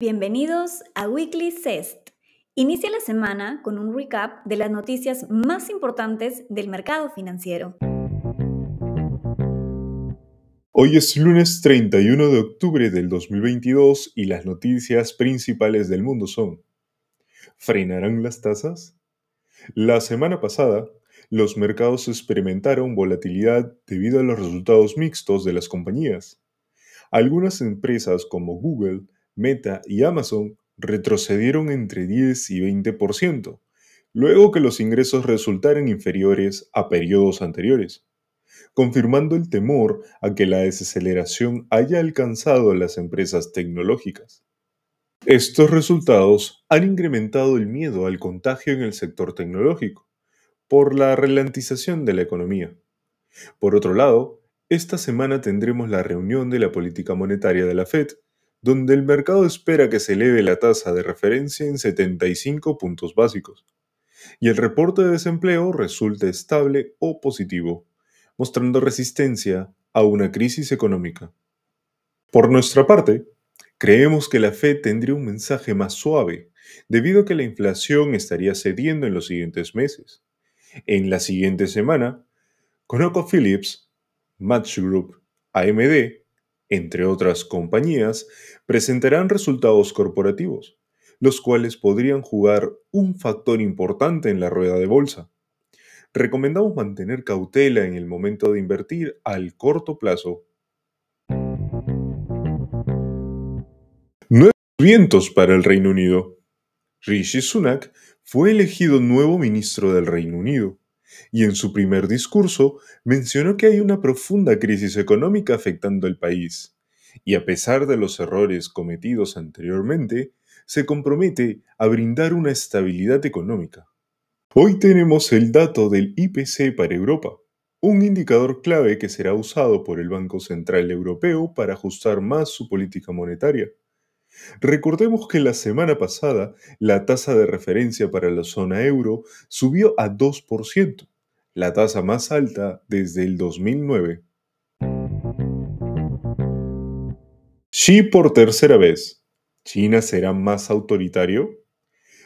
Bienvenidos a Weekly CEST. Inicia la semana con un recap de las noticias más importantes del mercado financiero. Hoy es lunes 31 de octubre del 2022 y las noticias principales del mundo son ¿Frenarán las tasas? La semana pasada, los mercados experimentaron volatilidad debido a los resultados mixtos de las compañías. Algunas empresas como Google, Meta y Amazon retrocedieron entre 10 y 20%, luego que los ingresos resultaran inferiores a periodos anteriores, confirmando el temor a que la desaceleración haya alcanzado a las empresas tecnológicas. Estos resultados han incrementado el miedo al contagio en el sector tecnológico, por la ralentización de la economía. Por otro lado, esta semana tendremos la reunión de la política monetaria de la Fed, donde el mercado espera que se eleve la tasa de referencia en 75 puntos básicos, y el reporte de desempleo resulte estable o positivo, mostrando resistencia a una crisis económica. Por nuestra parte, creemos que la Fed tendría un mensaje más suave, debido a que la inflación estaría cediendo en los siguientes meses. En la siguiente semana, ConocoPhillips, Match Group, AMD entre otras compañías, presentarán resultados corporativos, los cuales podrían jugar un factor importante en la rueda de bolsa. Recomendamos mantener cautela en el momento de invertir al corto plazo. Nuevos vientos para el Reino Unido. Rishi Sunak fue elegido nuevo ministro del Reino Unido y en su primer discurso mencionó que hay una profunda crisis económica afectando el país, y a pesar de los errores cometidos anteriormente, se compromete a brindar una estabilidad económica. Hoy tenemos el dato del IPC para Europa, un indicador clave que será usado por el Banco Central Europeo para ajustar más su política monetaria. Recordemos que la semana pasada la tasa de referencia para la zona euro subió a 2%, la tasa más alta desde el 2009. Xi por tercera vez. ¿China será más autoritario?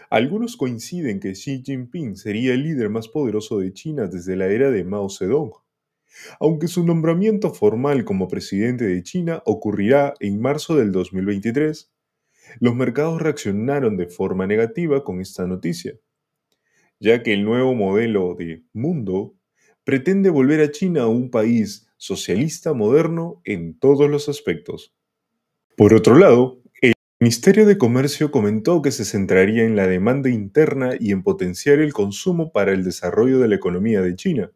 Algunos coinciden que Xi Jinping sería el líder más poderoso de China desde la era de Mao Zedong, aunque su nombramiento formal como presidente de China ocurrirá en marzo del 2023 los mercados reaccionaron de forma negativa con esta noticia, ya que el nuevo modelo de mundo pretende volver a China a un país socialista moderno en todos los aspectos. Por otro lado, el Ministerio de Comercio comentó que se centraría en la demanda interna y en potenciar el consumo para el desarrollo de la economía de China.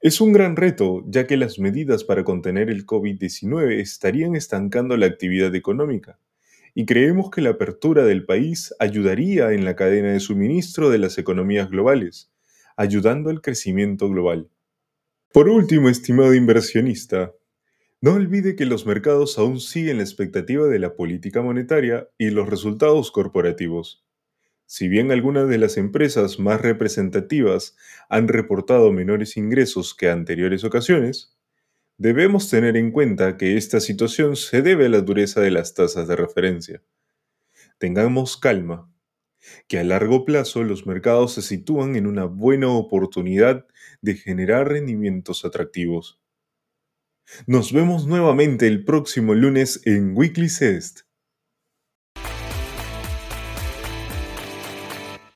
Es un gran reto, ya que las medidas para contener el COVID-19 estarían estancando la actividad económica y creemos que la apertura del país ayudaría en la cadena de suministro de las economías globales, ayudando al crecimiento global. Por último, estimado inversionista, no olvide que los mercados aún siguen la expectativa de la política monetaria y los resultados corporativos. Si bien algunas de las empresas más representativas han reportado menores ingresos que anteriores ocasiones, Debemos tener en cuenta que esta situación se debe a la dureza de las tasas de referencia. Tengamos calma, que a largo plazo los mercados se sitúan en una buena oportunidad de generar rendimientos atractivos. Nos vemos nuevamente el próximo lunes en Weekly Cest.